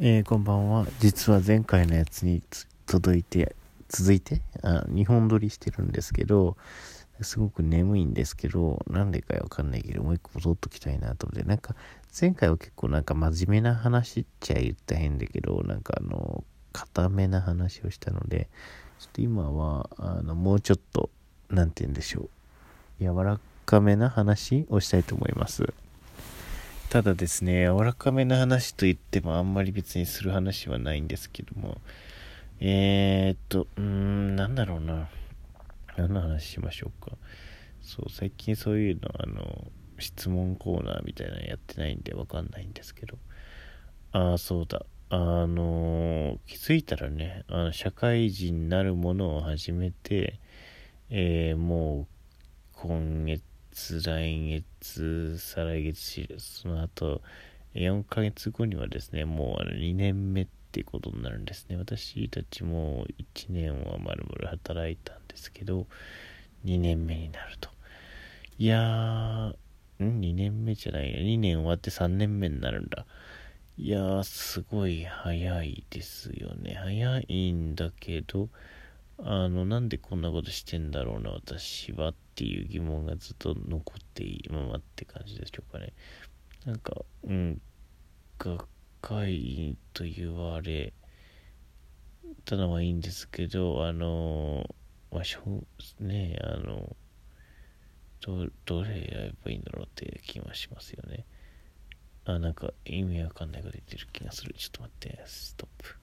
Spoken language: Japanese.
えー、こんばんは。実は前回のやつに届いて、続いて？あ、2本撮りしてるんですけど、すごく眠いんですけど、なんでかわかんないけど、もう一個戻っときたいなと思って、なんか、前回は結構なんか真面目な話っちゃ言った変だけど、なんかあの、固めな話をしたので、ちょっと今は、あの、もうちょっと、なんて言うんでしょう。柔らかめな話をしたいと思います。ただですね、柔らかめな話と言ってもあんまり別にする話はないんですけども、えー、っと、うーん、なんだろうな。何の話しましょうか。そう、最近そういうの、あの、質問コーナーみたいなのやってないんでわかんないんですけど。ああ、そうだ。あの、気づいたらね、あの社会人になるものを始めて、えー、もう、今月、来月、再来月、その後、4ヶ月後にはですね、もうあの2年目ってことになるんですね。私たちも1年はまるまる働いたんですけど、2年目になると。いやー、ん ?2 年目じゃないや2年終わって3年目になるんだ。いやー、すごい早いですよね。早いんだけど、あの、なんでこんなことしてんだろうな、私はっていう疑問がずっと残っていままって感じでしょうかね。なんか、うん、学会員と言われたのはいいんですけど、あの、まあ、しょねあの、ど、どれやればいいんだろうって気がしますよね。あ、なんか意味わかんないこと言ってる気がする。ちょっと待って、ストップ。